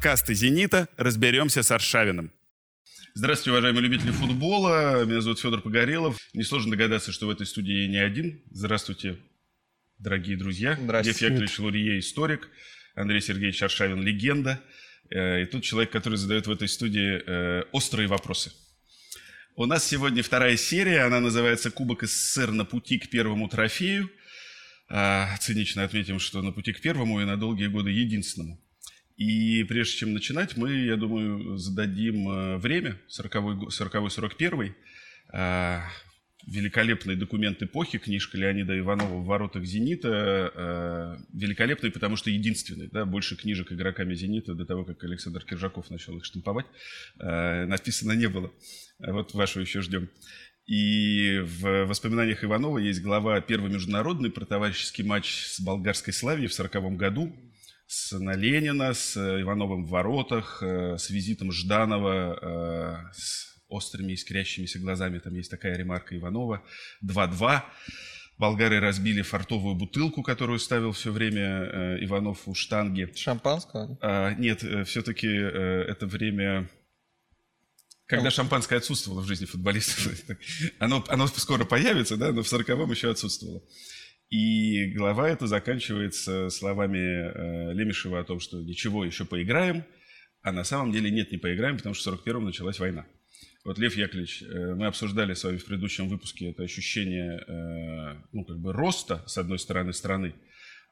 Подкасты «Зенита». Разберемся с Аршавиным. Здравствуйте, уважаемые любители футбола. Меня зовут Федор Погорелов. Несложно догадаться, что в этой студии я не один. Здравствуйте, дорогие друзья. Здравствуйте. Лев Яковлевич Лурье, историк. Андрей Сергеевич Аршавин, легенда. Э, И тут человек, который задает в этой студии э, острые вопросы. У нас сегодня вторая серия, она называется «Кубок СССР на пути к первому трофею». А, Цинично отметим, что на пути к первому и на долгие годы единственному. И прежде чем начинать, мы, я думаю, зададим э, время, 40-й, 41-й, а, великолепный документ эпохи, книжка Леонида Иванова «В воротах «Зенита», э, великолепный, потому что единственный, да, больше книжек игроками «Зенита» до того, как Александр Киржаков начал их штамповать, э, написано не было. А Вот вашу еще ждем. И в воспоминаниях Иванова есть глава «Первый международный» про товарищеский матч с болгарской Славией в 1940 году с на Ленина, с э, Ивановым в воротах, э, с визитом Жданова, э, с острыми искрящимися глазами. Там есть такая ремарка Иванова. 2-2. Болгары разбили фартовую бутылку, которую ставил все время Иванов у штанги. Шампанского? А, нет, все-таки это время, когда шампанское отсутствовало в жизни футболистов. Оно, оно скоро появится, да, но в 40-м еще отсутствовало. И глава эта заканчивается словами э, Лемешева о том, что ничего, еще поиграем, а на самом деле нет, не поиграем, потому что в 41-м началась война. Вот, Лев Яковлевич, э, мы обсуждали с вами в предыдущем выпуске это ощущение, э, ну, как бы роста, с одной стороны, страны,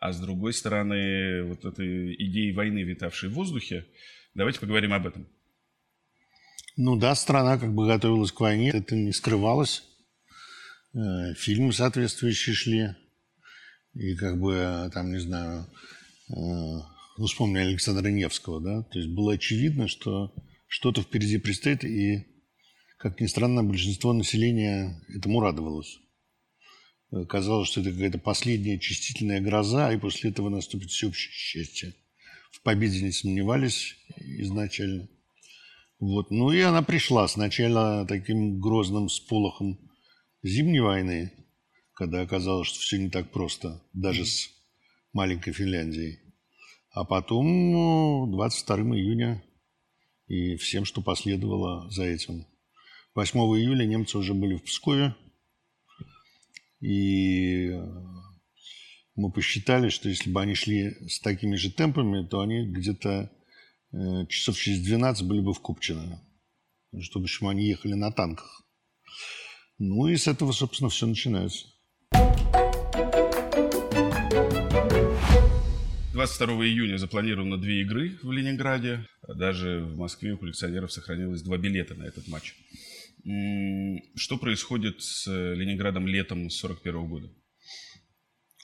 а с другой стороны, вот этой идеи войны, витавшей в воздухе. Давайте поговорим об этом. Ну да, страна как бы готовилась к войне, это не скрывалось. Э, Фильмы соответствующие шли. И как бы э, там, не знаю, э, ну, вспомни Александра Невского, да, то есть было очевидно, что что-то впереди предстоит, и, как ни странно, большинство населения этому радовалось. Э, Казалось, что это какая-то последняя чистительная гроза, и после этого наступит всеобщее счастье. В победе не сомневались изначально. Вот. Ну и она пришла сначала таким грозным сполохом зимней войны, когда оказалось, что все не так просто, даже с маленькой Финляндией. А потом ну, 22 июня и всем, что последовало за этим. 8 июля немцы уже были в Пскове, и мы посчитали, что если бы они шли с такими же темпами, то они где-то э, часов через 12 были бы в Купчино. Что, в общем, они ехали на танках. Ну и с этого, собственно, все начинается. 22 июня запланировано две игры в Ленинграде. Даже в Москве у коллекционеров сохранилось два билета на этот матч. Что происходит с Ленинградом летом 41 года?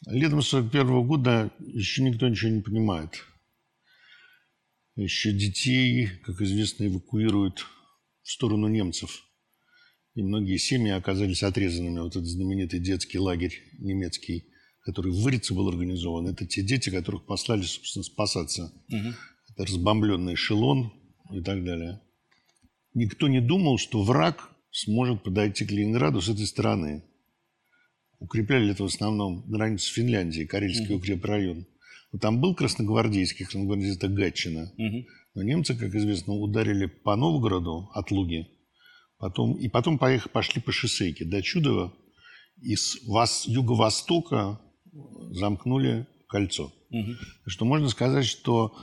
Летом 41 года еще никто ничего не понимает. Еще детей, как известно, эвакуируют в сторону немцев. И многие семьи оказались отрезанными. Вот этот знаменитый детский лагерь немецкий, который в Вырице был организован, это те дети, которых послали, собственно, спасаться. Это разбомбленный эшелон и так далее. Никто не думал, что враг сможет подойти к Ленинграду с этой стороны. Укрепляли это в основном границу с Финляндией, Карельский укрепрайон. Но там был красногвардейский, красногвардейский это Гатчина. Но немцы, как известно, ударили по Новгороду от Луги, потом, и потом поехали, пошли по шоссейке до Чудова, и с вас, юго-востока замкнули кольцо. Так что можно сказать, что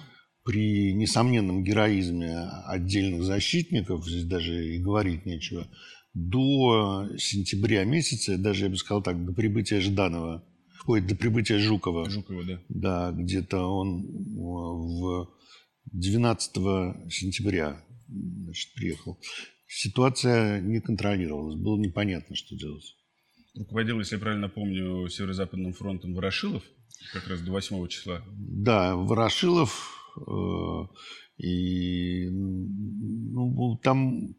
при несомненном героизме отдельных защитников, здесь даже и говорить нечего, до сентября месяца, даже я бы сказал так, до прибытия Жданова, ой, до прибытия Жукова, Жукова, да. да, где-то он э, в 12 сентября значит, приехал. Ситуация не контролировалась, было непонятно, что делать. Руководил, если я правильно помню, Северо-Западным фронтом Ворошилов, как раз до 8 числа. Да, Ворошилов, э, и ну, там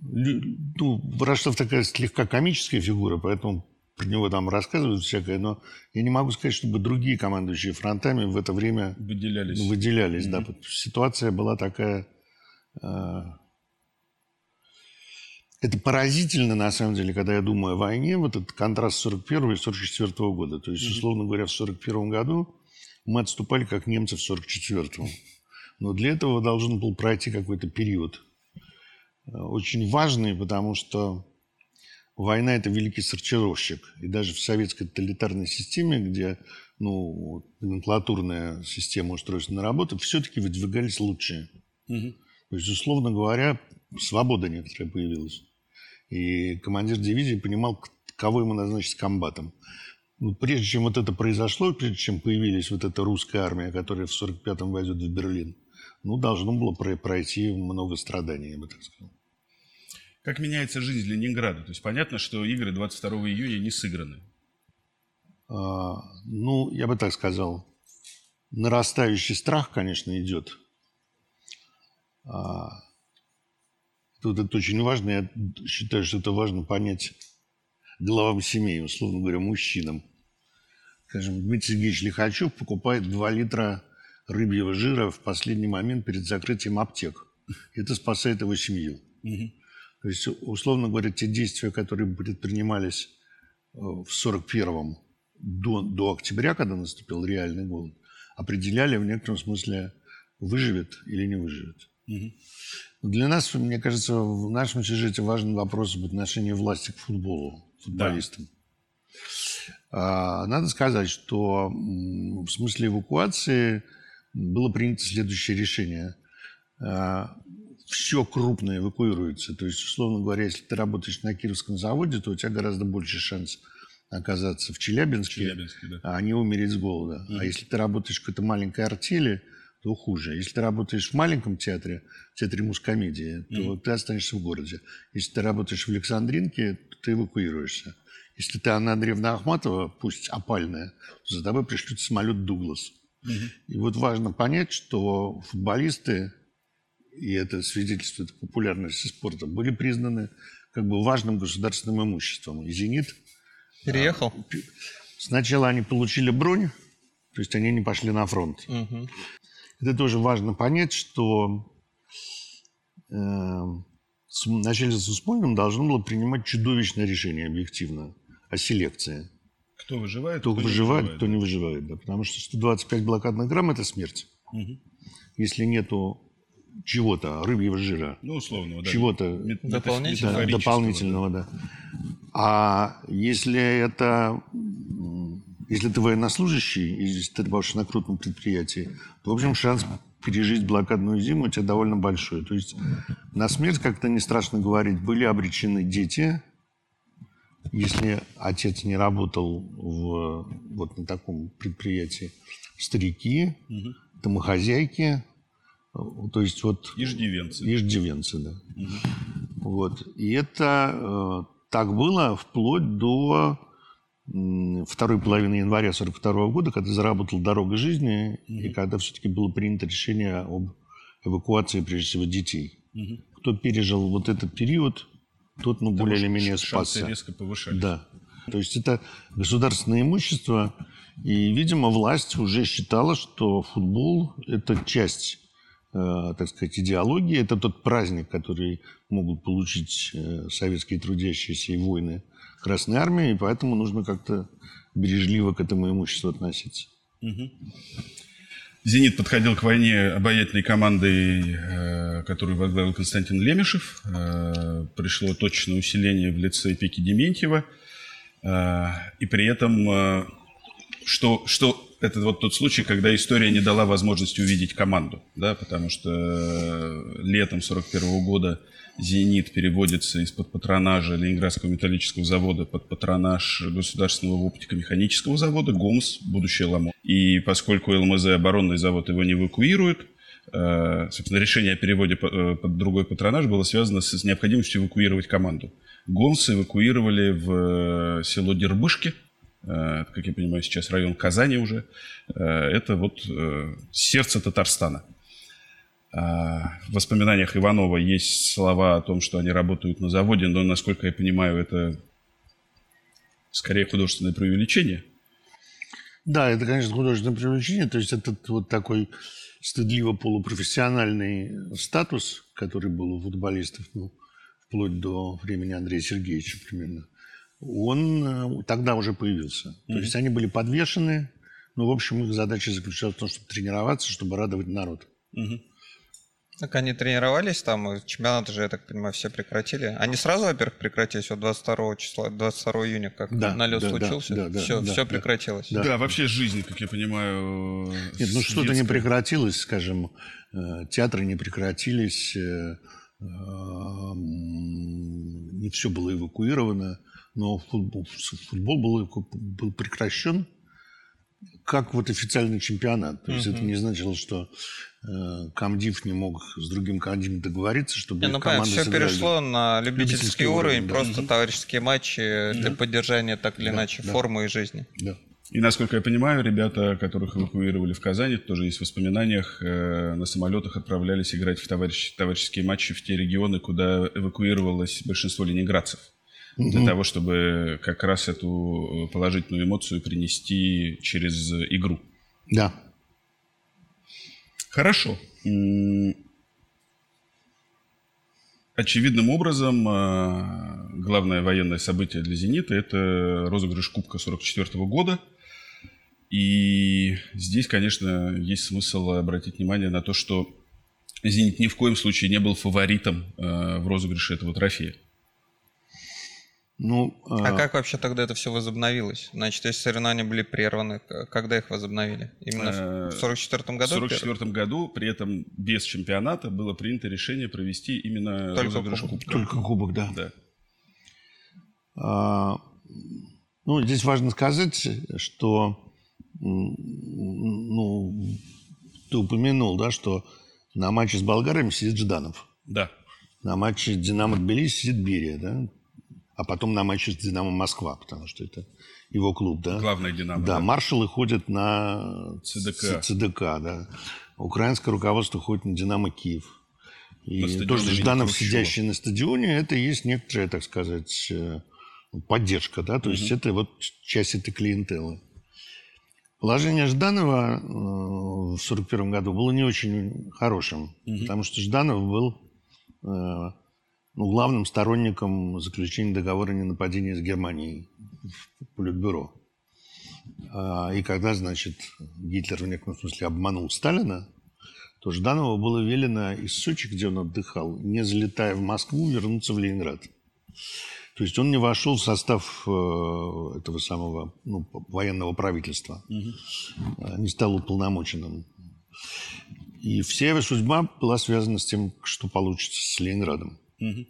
ну, Ворошилов такая слегка комическая фигура, поэтому про него там рассказывают всякое, но я не могу сказать, чтобы другие командующие фронтами в это время Выделялись. Выделялись. Да. Ситуация была такая... э, Это поразительно, на самом деле, когда я думаю о войне, вот этот контраст 41 и 44 года. То есть, условно говоря, в 41 году мы отступали, как немцы в 44-м. Но для этого должен был пройти какой-то период. Э, очень важный, потому что война – это великий сортировщик. И даже в советской тоталитарной системе, где ну, номенклатурная система устройства на работу, все-таки выдвигались лучшие. Угу. То есть, условно говоря, свобода некоторая появилась. И командир дивизии понимал, кого ему назначить комбатом. Ну, прежде чем вот это произошло, прежде чем появилась вот эта русская армия, которая в 45-м войдет в Берлин, ну, должно было пройти много страданий, я бы так сказал. Как меняется жизнь Ленинграда? То есть понятно, что игры 22 июня не сыграны. А, ну, я бы так сказал, нарастающий страх, конечно, идет. А, тут это очень важно. Я считаю, что это важно понять главам семей, условно говоря, мужчинам. Скажем, Дмитрий Сергеевич Лихачев покупает 2 литра рыбьего жира в последний момент перед закрытием аптек. Это спасает его семью. Угу. То есть, условно говоря, те действия, которые предпринимались э, в 41-м до, до октября, когда наступил реальный голод, определяли в некотором смысле, выживет или не выживет. Для нас, мне кажется, в нашем сюжете важен вопрос об отношении власти к футболу, футболистам. Да. Надо сказать, что в смысле эвакуации было принято следующее решение. А, Все крупное эвакуируется. То есть, условно говоря, если ты работаешь на Кировском заводе, то у тебя гораздо больше шанс оказаться в Челябинске, Челябинске да. а не умереть с голода. Mm-hmm. А если ты работаешь в какой-то маленькой артели, то хуже. Если ты работаешь в маленьком театре, театре мускомедии, то mm-hmm. ты останешься в городе. Если ты работаешь в Александринке, то ты эвакуируешься. Если ты Анна Андреевна Ахматова, пусть опальная, то за тобой пришлют самолет «Дуглас». Mm-hmm. И вот важно понять, что футболисты, и это свидетельствует популярности спорта, были признаны как бы важным государственным имуществом. И «Зенит» Переехал? А, сначала они получили бронь, то есть они не пошли на фронт. Угу. Это тоже важно понять, что э, начальство с Смольным должно было принимать чудовищное решение объективно о селекции. Кто выживает, кто, кто выживает, выживает, кто не выживает. Да, потому что 125 блокадных грамм – это смерть. Угу. Если нету чего-то, рыбьего жира. Ну, условного, да. Чего-то дополнительного. Да, дополнительного, да. А если это если ты военнослужащий, и если ты работаешь на крупном предприятии, то, в общем, шанс пережить блокадную зиму у тебя довольно большой. То есть на смерть, как-то не страшно говорить, были обречены дети. Если отец не работал в, вот на таком предприятии, старики, угу. домохозяйки, то есть вот... Иждивенцы. Иждивенцы, да. Угу. Вот. И это э, так было вплоть до второй половины января 1942 года, когда заработала дорога жизни, угу. и когда все-таки было принято решение об эвакуации, прежде всего, детей. Угу. Кто пережил вот этот период, тот, ну, более или менее спасся. резко повышались. Да. То есть это государственное имущество, и, видимо, власть уже считала, что футбол – это часть Э, так сказать, идеологии. Это тот праздник, который могут получить э, советские трудящиеся и воины Красной Армии, и поэтому нужно как-то бережливо к этому имуществу относиться. Угу. «Зенит» подходил к войне обаятельной командой, э, которую возглавил Константин Лемешев. Пришло точное усиление в лице Пеки Дементьева. И при этом, что, что это вот тот случай, когда история не дала возможности увидеть команду, да, потому что э, летом 41 года «Зенит» переводится из-под патронажа Ленинградского металлического завода под патронаж Государственного оптико-механического завода ГОМС, будущее ЛАМО. И поскольку ЛМЗ оборонный завод его не эвакуирует, э, собственно, решение о переводе э, под другой патронаж было связано с необходимостью эвакуировать команду. ГОМС эвакуировали в село Дербышки, Э, как я понимаю, сейчас район Казани уже, э, это вот э, сердце Татарстана. В воспоминаниях Иванова есть слова о том, что они работают на заводе, но, насколько я понимаю, это скорее художественное преувеличение. Да, это, конечно, художественное преувеличение. То есть это вот такой стыдливо полупрофессиональный статус, который был у футболистов, ну, вплоть до времени Андрея Сергеевича примерно – он э, тогда уже появился. Mm-hmm. То есть они были подвешены, но, в общем, их задача заключалась в том, чтобы тренироваться, чтобы радовать народ. Мгм. Так они тренировались там, и чемпионаты же, я так понимаю, все прекратили. Они сразу, во-первых, прекратились вот 22 числа, 22 июня, как Да, налет да, случился. да, да, все, да, все да. прекратилось. Да. Да. вообще жизнь, как я понимаю. Нет, ну что-то не прекратилось, скажем, э, театры не прекратились, э, э, м, не все было эвакуировано, но футбол, футбол был, был прекращен как вот официальный чемпионат. То есть это не значило, что э, комдив не мог с другим комдивом договориться, чтобы Не, ну понятно, команды все сыграли. перешло на любительский, Любительский уровень, уровень, да. просто товарищеские матчи для поддержания так или иначе да. формы и жизни. Да. И насколько я понимаю, ребята, которых эвакуировали в Казани, тоже есть в воспоминаниях, э, на самолетах отправлялись играть в товарищ- товарищеские матчи в те регионы, куда эвакуировалось большинство ленинградцев. Для того, чтобы как раз эту э, положительную эмоцию принести через игру. Да. Хорошо. Очевидным образом, э, главное военное событие для «Зенита» – это розыгрыш Кубка 44 года. И здесь, конечно, есть смысл обратить внимание на то, что «Зенит» ни в коем случае не был фаворитом э, в розыгрыше этого трофея. Ну, А как вообще тогда это все возобновилось? Значит, если соревнования были прерваны, когда их возобновили? Именно Э, в 44 В году? 1944 году, при этом без чемпионата, было принято решение провести именно Только розыгрыш Кубок. Кубка. только кубок, да. Да. А, Ну, здесь важно сказать, что ну, ты упомянул, да, что на матче с болгарами сидит Жданов. Да. На матче Динамо Тбилиси сидит Берия, да? А потом на матче с Динамо Москва, потому что это его клуб, да? Главное «Динамо». Да, маршалы ходят на ЦДК. ЦДК, да. Украинское руководство ходит на Динамо Киев. И то, что Жданов, сидящий на стадионе, это и есть некоторая, так сказать, э, поддержка, да, то есть это вот часть этой клиентелы. Положение Жданова э, в 1941 году было не очень хорошим, потому что Жданов был э, ну, главным сторонником заключения договора о ненападении с Германией в Политбюро. А, И когда, значит, Гитлер в некотором смысле обманул Сталина, то Жданову было велено из Сочи, где он отдыхал, не залетая в Москву, вернуться в Ленинград. То есть он не вошел в состав э, этого самого ну, военного правительства, э, не стал уполномоченным. И вся его судьба была связана с тем, что получится с Ленинградом. Мгм.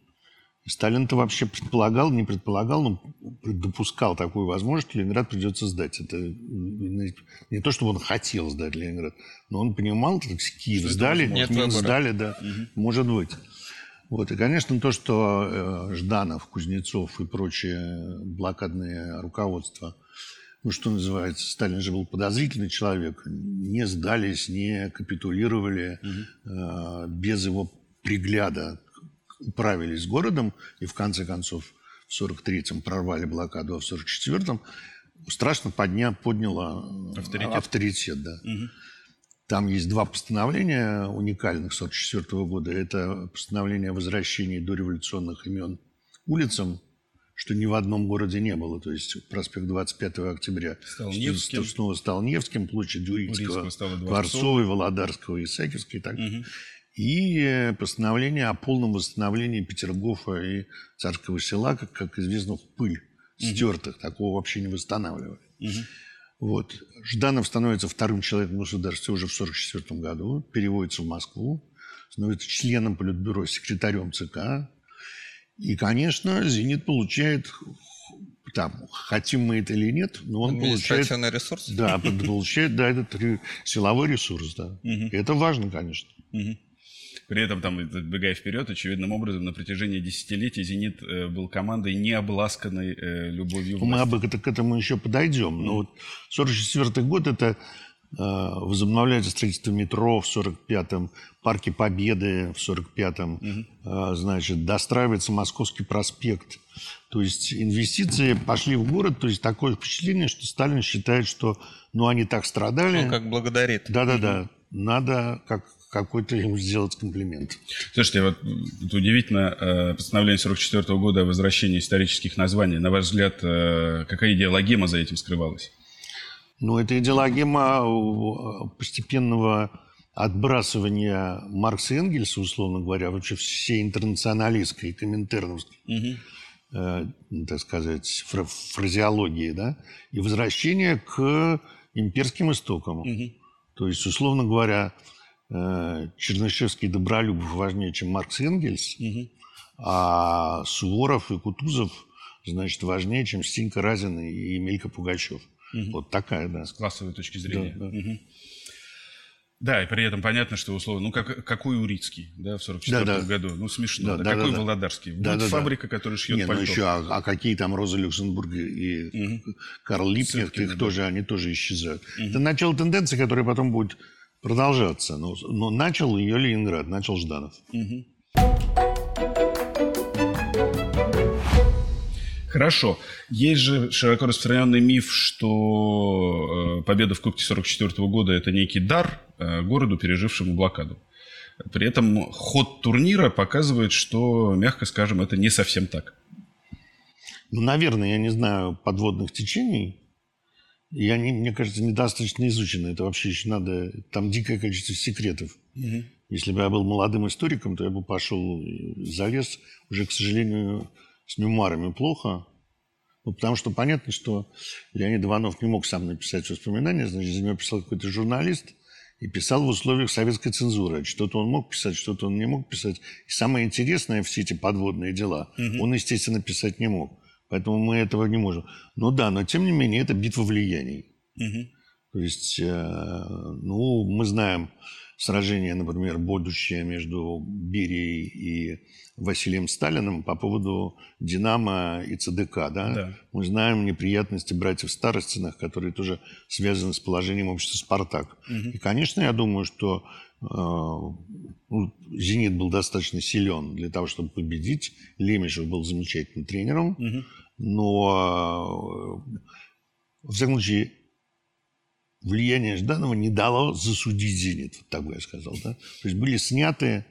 Сталин-то вообще предполагал, не предполагал, но допускал такую возможность, Ленинград придется сдать. Это не то, чтобы он хотел сдать Ленинград, но он понимал, что Киев Что сдали, Минск выбора. сдали, да, может быть. Вот. И, конечно, то, что э, Жданов, Кузнецов и прочее блокадное руководство, ну, что называется, Сталин же был подозрительный человек, не сдались, не капитулировали, э, без его пригляда управились городом и в конце концов в 43-м прорвали блокаду, а в 44-м страшно подня, подняло э, Авторитет. авторитет да. Мгм. Там есть два постановления уникальных 44 года. Это постановление о возвращении дореволюционных имен улицам, что ни в одном городе не было. То есть проспект 25 октября Стал Невским. снова стал Невским, площадь Урицкого, Дворцовой. Володарского, Исаакиевской и так далее. И постановление о полном восстановлении Петергофа и Царского села, как, как известно, в пыль стертых. Такого вообще не восстанавливали. Вот. Жданов становится вторым человеком в государстве уже в 1944 году, переводится в Москву, становится членом Политбюро, секретарем ЦК. И, конечно, «Зенит» получает, там, хотим мы это или нет, но он получает... Ресурс? Да, получает, да, этот силовой ресурс, да. И это важно, конечно. Мгм. При этом, там, забегая вперед, очевидным образом, на протяжении десятилетий «Зенит» э, был командой, не обласканной э, любовью Ну, Мы власти. об это, к этому еще подойдем. Но вот 44 год – это э, возобновляется строительство метро в 45-м, парки Победы в 45-м, э, значит, достраивается Московский проспект. То есть инвестиции пошли в город, то есть такое впечатление, что Сталин считает, что ну, они так страдали. Он как благодарит. Да-да-да, надо как, какой-то ему сделать комплимент. Слушайте, вот это удивительно, э, постановление 44 года о возвращении исторических названий. На ваш взгляд, э, какая идеологема за этим скрывалась? Ну, это идеологема э, постепенного отбрасывание Маркса и Энгельса, условно говоря, вообще всей интернационалистской, коминтерновской, Мгм. э, так сказать, фра- фразеологии, да, и возвращение к имперским истокам. Мгм. То есть, условно говоря, э, Чернышевский и Добролюбов важнее, чем Маркс и Энгельс, Мгм. а Суворов и Кутузов, значит, важнее, чем Стенька Разин и Емелька Пугачев. Мгм. Вот такая, да. С классовой точки зрения. Да, да. Мгм. Да, и при этом понятно, что условно, ну как, какой Урицкий, да, в 44 Да, да. году, ну смешно, Да, да, да, какой да, да. Володарский, Да, будет да, да. фабрика, которая шьет Не, ну пальто. еще, а, а какие там Роза Люксембург и Мгм. Карл Сыткины, их да. тоже, они тоже исчезают. Это начало тенденции, которая потом будет продолжаться. Но, но начал ее Ленинград, начал Жданов. Хорошо. Есть же широко распространенный миф, что э, победа в Кубке 44 года – это некий дар э, городу, пережившему блокаду. При этом ход турнира показывает, что, мягко скажем, это не совсем так. Ну, наверное, я не знаю подводных течений. И они, мне кажется, недостаточно изучены. Это вообще еще надо... Там дикое количество секретов. Если бы я был молодым историком, то я бы пошел и залез. Уже, к сожалению, с мемуарами плохо. Ну, потому что понятно, что Леонид Иванов не мог сам написать воспоминания, значит, за него писал какой-то журналист и писал в условиях советской цензуры. Что-то он мог писать, что-то он не мог писать. И самое интересное, все эти подводные дела, он, естественно, писать не мог. Поэтому мы этого не можем. Ну да, но тем не менее, это битва влияний. Мгм. То есть, э, ну, мы знаем сражение, например, будущее между Берией и Василием Сталиным по поводу «Динамо» и ЦДК, да? Да. Мы знаем неприятности братьев Старостиных, которые тоже связаны с положением общества «Спартак». И, конечно, я думаю, что «Зенит» был достаточно силен для того, чтобы победить. Лемешев был замечательным тренером. Мгм. Но, э, во всяком случае, влияние Жданова не дало засудить «Зенит», вот так бы я сказал. Да? То есть были сняты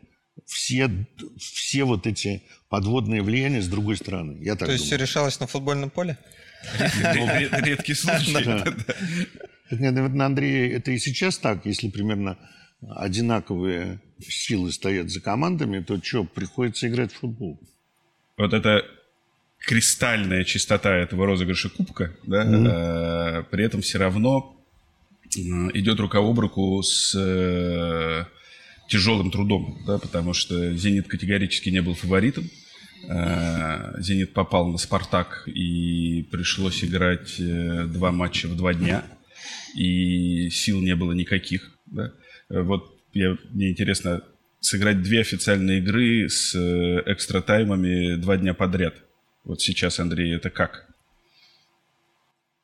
все, все вот эти подводные влияния с другой стороны. Я так То есть все думаю. решалось на футбольном поле? Ред- ред- Редкий случай. Так, наверное, Андрей, это и сейчас так, если примерно одинаковые силы стоят за командами, то что, приходится играть в футбол. Вот это кристальная чистота этого розыгрыша кубка, да, э, при этом все равно э, идет рука об руку с э, тяжелым трудом, да, потому что «Зенит» категорически не был фаворитом. Э, «Зенит» попал на «Спартак» и пришлось играть э, два матча в два дня, и сил не было никаких. Да. Э, Вот я, мне интересно, сыграть две официальные игры с э, экстра-таймами два дня подряд. Вот сейчас, Андрей, это как?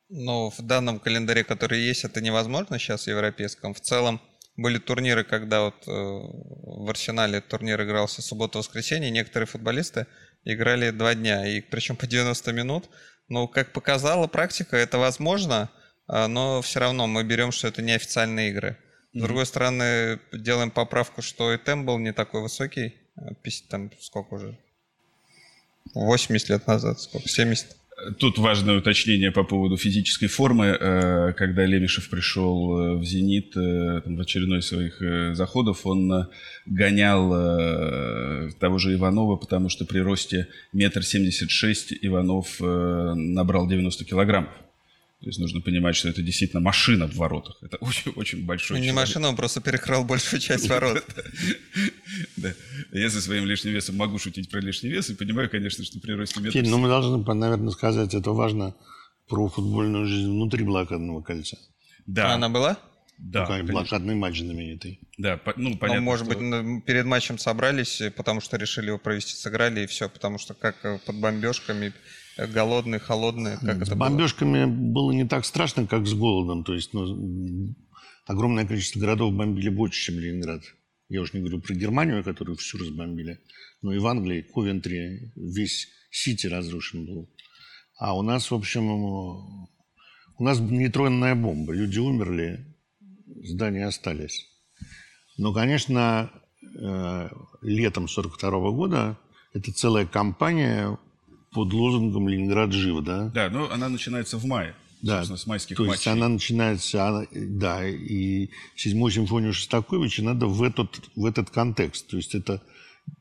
Ну, в данном календаре, который есть, это невозможно сейчас в европейском. В целом были турниры, когда вот э, в Арсенале турнир игрался суббота-воскресенье, некоторые футболисты играли два дня, и причем по 90 минут. Ну, как показала практика, это возможно, а, но все равно мы берем, что это неофициальные игры. С другой стороны, делаем поправку, что и темп был не такой высокий, э, там сколько уже, 80 лет назад, сколько, 70. Тут важное уточнение по поводу физической формы. Э, Когда Лемешев пришел э, в «Зенит» в очередной своих заходов, он гонял того же Иванова, потому что при росте метр семьдесят шесть Иванов набрал 90 килограммов. То есть нужно понимать, что это действительно машина в воротах. Это очень, очень большой Ну, не человек. машина, он просто перекрыл большую часть ворот. Да. Я со своим лишним весом могу шутить про лишний вес и понимаю, конечно, что при росте метра... Ну мы должны, наверное, сказать, это важно про футбольную жизнь внутри блокадного кольца. Да, Она была? Да, Такой конечно. блокадный матч знаменитый. Да, по- ну, Ну, понятно, может что- быть, ну, перед матчем собрались, э, потому что решили его провести, сыграли и все, потому что как э, под бомбежками, э, голодные, холодные, как с это было? бомбежками было не так страшно, как с голодом. То есть ну, огромное количество городов бомбили больше, чем Ленинград. Я уж не говорю про Германию, которую всю разбомбили. Но и в Англии, Ковентри, весь Сити разрушен был. А у нас, в общем, у нас нейтронная бомба. Люди умерли, здания остались. Но, конечно, э, летом 42 года это целая кампания под лозунгом «Ленинград жив», да? Да, но она начинается в мае. да, с майских то матчей. есть она начинается, она, да, и седьмую симфонию Шостаковича надо в этот, в этот контекст. То есть это,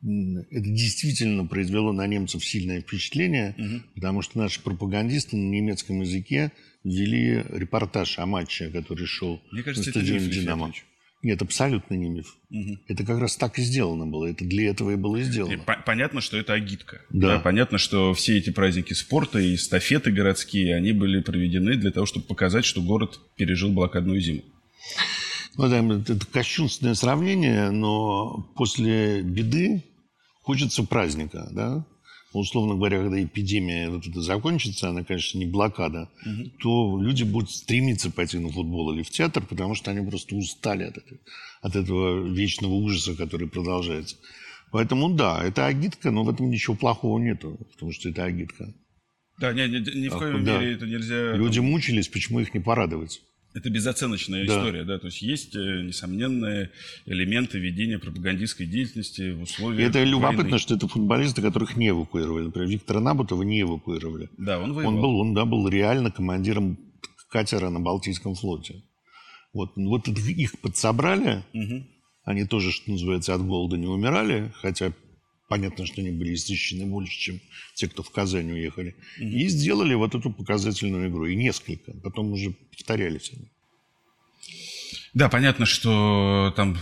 это действительно произвело на немцев сильное впечатление, угу. потому что наши пропагандисты на немецком языке ввели репортаж о матче, который шел Мне кажется, на стадионе это «Динамо». Нет, абсолютно не миф. Угу. Это как раз так и сделано было. Это для этого и было сделано. Понятно, что это агитка. Да. да. Понятно, что все эти праздники спорта и эстафеты городские, они были проведены для того, чтобы показать, что город пережил блокадную зиму. Ну, да, это кощунственное сравнение, но после беды хочется праздника, да? Условно говоря, когда эпидемия вот это закончится, она, конечно, не блокада, угу. то люди будут стремиться пойти на футбол или в театр, потому что они просто устали от этого, от этого вечного ужаса, который продолжается. Поэтому да, это агитка, но в этом ничего плохого нету, потому что это агитка. Да, ни, ни, ни в коем да. мере это нельзя... Люди мучились, почему их не порадовать? Это безоценочная да. история, да, то есть есть э, несомненные элементы ведения пропагандистской деятельности в условиях. Это любопытно, войны. что это футболисты, которых не эвакуировали. Например, Виктора Набутова не эвакуировали. Да, он воевал. Он был, он, да, был реально командиром катера на Балтийском флоте. Вот, вот их подсобрали, угу. они тоже, что называется, от голода не умирали, хотя понятно, что они были истощены больше, чем те, кто в Казань уехали. Mm-hmm. И сделали вот эту показательную игру. И несколько. Потом уже повторялись они. Да, понятно, что там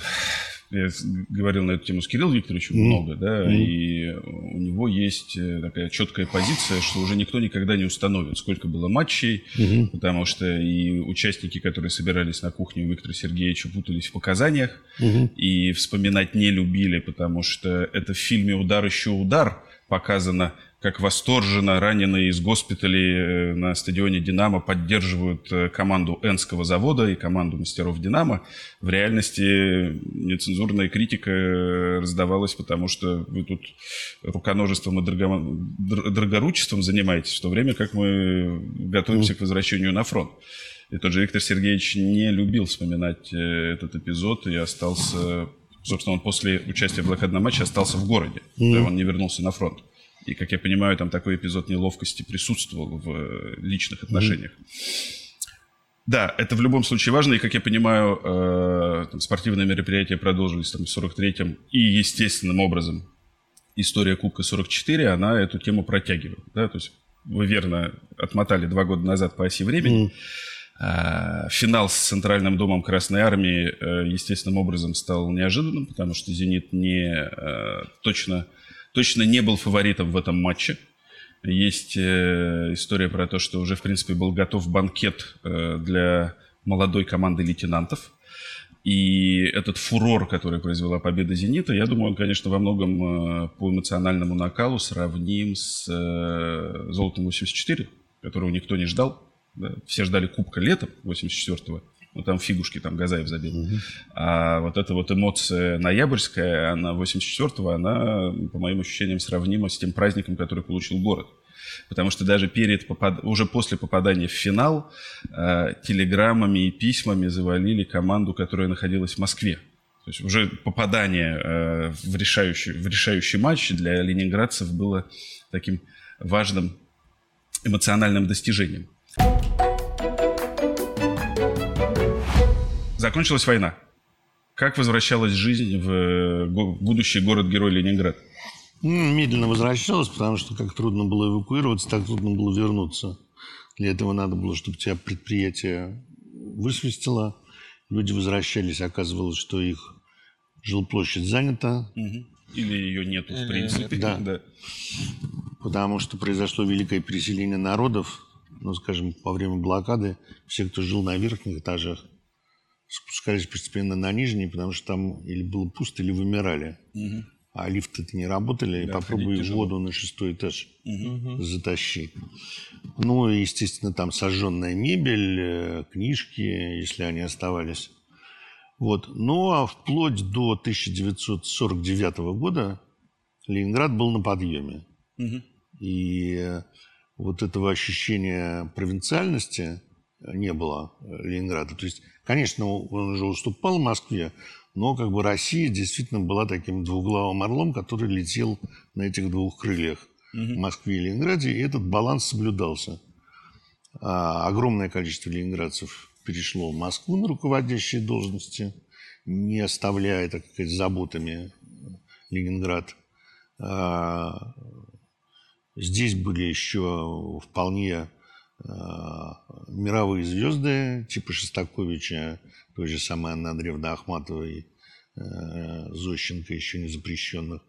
я говорил на эту тему с Кириллом Викторовичем mm. много, да, mm. и у него есть э, такая четкая позиция, что уже никто никогда не установит, сколько было матчей, mm-hmm. потому что и участники, которые собирались на кухне у Виктора Сергеевича, путались в показаниях mm-hmm. и вспоминать не любили, потому что это в фильме «Удар еще удар» показано как восторженно раненые из госпиталей э, на стадионе «Динамо» поддерживают э, команду Энского завода и команду мастеров «Динамо». В реальности нецензурная критика э, раздавалась, потому что вы тут руконожеством и драгоручеством занимаетесь, в то время как мы готовимся к возвращению на фронт. И тот же Виктор Сергеевич не любил вспоминать этот эпизод и остался... Собственно, он после участия в блокадном матче остался в городе. Mm. Он не вернулся на фронт. И, как я понимаю, там такой эпизод неловкости присутствовал в э, личных отношениях. Mm-hmm. Да, это в любом случае важно, и, как я понимаю, э, там, спортивные мероприятия продолжились там, в 43-м, и естественным образом история Кубка 44, она эту тему протягивает. Да? То есть вы верно отмотали два года назад по оси времени. Mm. Финал с Центральным домом Красной Армии э, естественным образом стал неожиданным, потому что «Зенит» не э, точно точно не был фаворитом в этом матче. Есть э, история про то, что уже, в принципе, был готов банкет э, для молодой команды лейтенантов. И этот фурор, который произвела победа «Зенита», я думаю, он, конечно, во многом э, по эмоциональному накалу сравним с «Золотом 84», которого никто не ждал. Да? Все ждали Кубка летом 84-го ну там фигушки, там Газаев забил. Угу. А вот эта вот эмоция ноябрьская, она 84-го, она, по моим ощущениям, сравнима с тем праздником, который получил город. Потому что даже перед попад... уже после попадания в финал э, телеграммами и письмами завалили команду, которая находилась в Москве. То есть уже попадание э, в, решающий, в решающий матч для ленинградцев было таким важным эмоциональным достижением. Закончилась война. Как возвращалась жизнь в будущий город-герой Ленинград? Медленно возвращалась, потому что как трудно было эвакуироваться, так трудно было вернуться. Для этого надо было, чтобы тебя предприятие высвистило. Люди возвращались, оказывалось, что их жилплощадь занята. Угу. Или ее нету, в принципе. Да. да. Потому что произошло великое переселение народов. Ну, скажем, во время блокады все, кто жил на верхних этажах, спускались постепенно на нижние, потому что там или было пусто, или вымирали. Угу. А лифты-то не работали. Да, попробуй воду на шестой этаж угу. затащи. Ну, естественно, там сожженная мебель, э, книжки, если они оставались. Вот. Ну, а вплоть до 1949 года Ленинград был на подъеме. Угу. И э, вот этого ощущения провинциальности не было э, Ленинграда. То есть Конечно, он уже уступал Москве, но как бы Россия действительно была таким двуглавым орлом, который летел на этих двух крыльях угу. в Москве и Ленинграде, и этот баланс соблюдался. А, огромное количество ленинградцев перешло в Москву на руководящие должности, не оставляя, так сказать, заботами Ленинград. А, здесь были еще вполне мировые звезды, типа Шостаковича, той же самой Анны Андреевны Ахматовой, а, Зощенко, еще не запрещенных.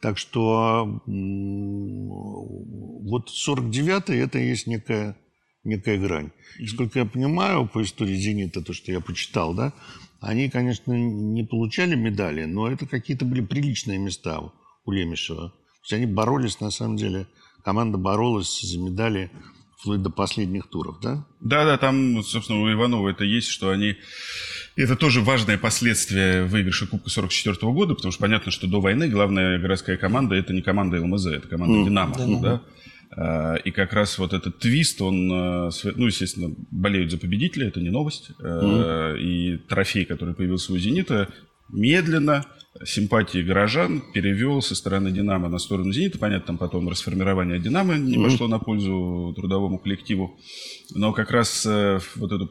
Так что вот 49-й это есть некая, некая грань. И сколько я понимаю по истории «Зенита», то, что я почитал, да, они, конечно, не получали медали, но это какие-то были приличные места у Лемешева. То есть они боролись, на самом деле, команда боролась за медали вплоть до последних туров, да? Да, да, там, собственно, у Иванова это есть, что они это тоже важное последствие выигрыша Кубка 44 года, потому что понятно, что до войны главная городская команда это не команда ЛМЗ, это команда mm, Динамо. Динамо. Да? А, и как раз вот этот твист, он, э, ну, естественно, болеют за победителя, это не новость. Mm. И трофей, который появился у «Зенита», медленно симпатии горожан перевел со стороны «Динамо» на сторону «Зенита». Понятно, там потом расформирование «Динамо» не пошло на пользу трудовому коллективу. Но как раз э, вот эту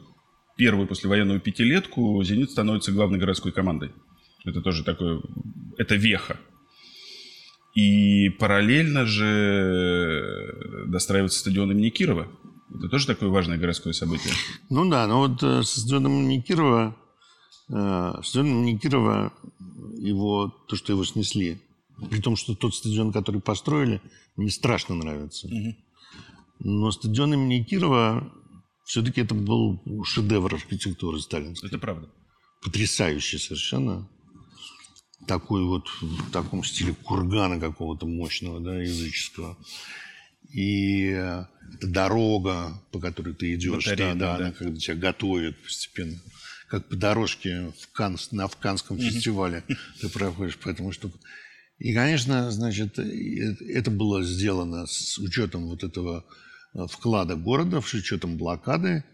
первую послевоенную пятилетку «Зенит» становится главной городской командой. Это тоже такое... Это веха. И параллельно же достраивается стадион имени Кирова. Это тоже такое важное городское событие. Ну да, но вот э, со стадионом имени Кирова, э, стадион имени Кирова, его, то, что его снесли, при том, что тот стадион, который построили, мне страшно нравится. Угу. Но стадион имени Кирова все-таки это был шедевр архитектуры сталинской. Это правда. Потрясающий совершенно. Такой вот в таком стиле кургана какого-то мощного, да, языческого. И это дорога, по которой ты идешь, Батарейная, да, да, да, она когда тебя готовит постепенно. Как по дорожке в Канс, на в Канском mm-hmm. фестивале ты проходишь по этому штуку. И, конечно, значит, это было сделано с учетом вот этого Э, вклада города с учетом блокады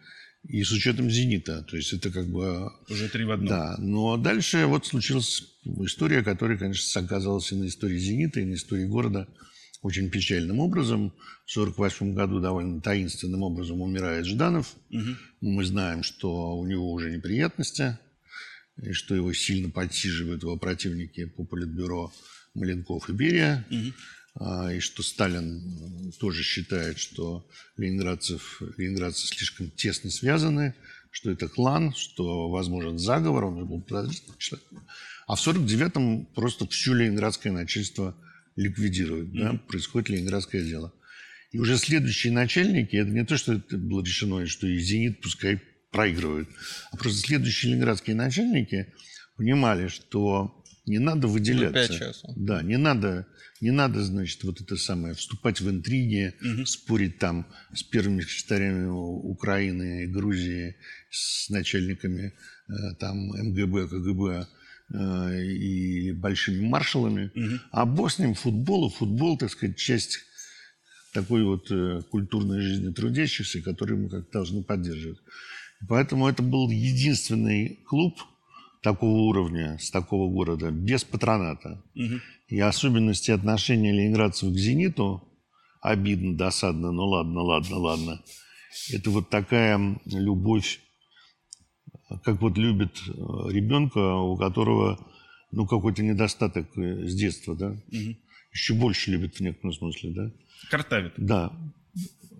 и с учетом «Зенита». То есть это как бы... Уже три в одном. Да. Но дальше вот случилась история, которая, конечно, оказалась и на истории «Зенита», и на истории города очень печальным образом. В 1948 году довольно таинственным образом умирает Жданов. Угу. Мы знаем, что у него уже неприятности, и что его сильно подсиживают его противники по политбюро Маленков и Берия. Угу. И что Сталин тоже считает, что ленинградцев, ленинградцы слишком тесно связаны, что это клан, что возможен заговор, он был человек. А в 49-м просто все ленинградское начальство ликвидирует, да, происходит ленинградское дело. И уже следующие начальники, это не то, что это было решено, что и «Зенит» пускай проигрывают, а просто следующие ленинградские начальники понимали, что не надо выделяться. Да, не надо, не надо, значит, вот это самое, вступать в интриги, угу. спорить там с первыми секретарями Украины и Грузии, с начальниками э, там МГБ, КГБ и большими маршалами. Угу. А Босниям футбол, и футбол, так сказать, часть такой вот э, культурной жизни трудящихся, которую мы как должны поддерживать. Поэтому это был единственный клуб, такого уровня, с такого города, без патроната. Угу. И особенности отношения ленинградцев к «Зениту» обидно, досадно, ну ладно, ладно, ладно. Это вот такая любовь, как вот любит э, ребенка, у которого ну, какой-то недостаток э, с детства, да? Угу. Еще больше любит в некотором смысле, да? Картавит. Да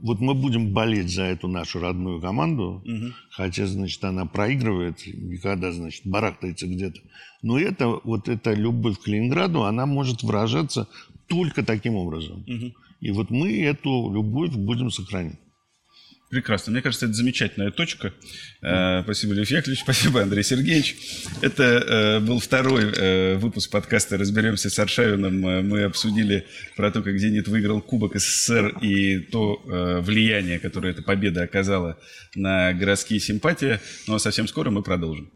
вот мы будем болеть за эту нашу родную команду, угу. хотя, значит, она проигрывает, никогда, значит, барахтается где-то. Но это, вот эта любовь к Ленинграду, она может выражаться только таким образом. Угу. И вот мы эту любовь будем сохранять. Прекрасно. Мне кажется, это замечательная точка. Э, спасибо, Лев Яковлевич. Спасибо, Андрей Сергеевич. Это э, был второй э, выпуск подкаста «Разберемся с Аршавиным». Мы обсудили про то, как «Зенит» выиграл Кубок СССР и то влияние, которое эта победа оказала на городские симпатии. Но ну, а совсем скоро мы продолжим.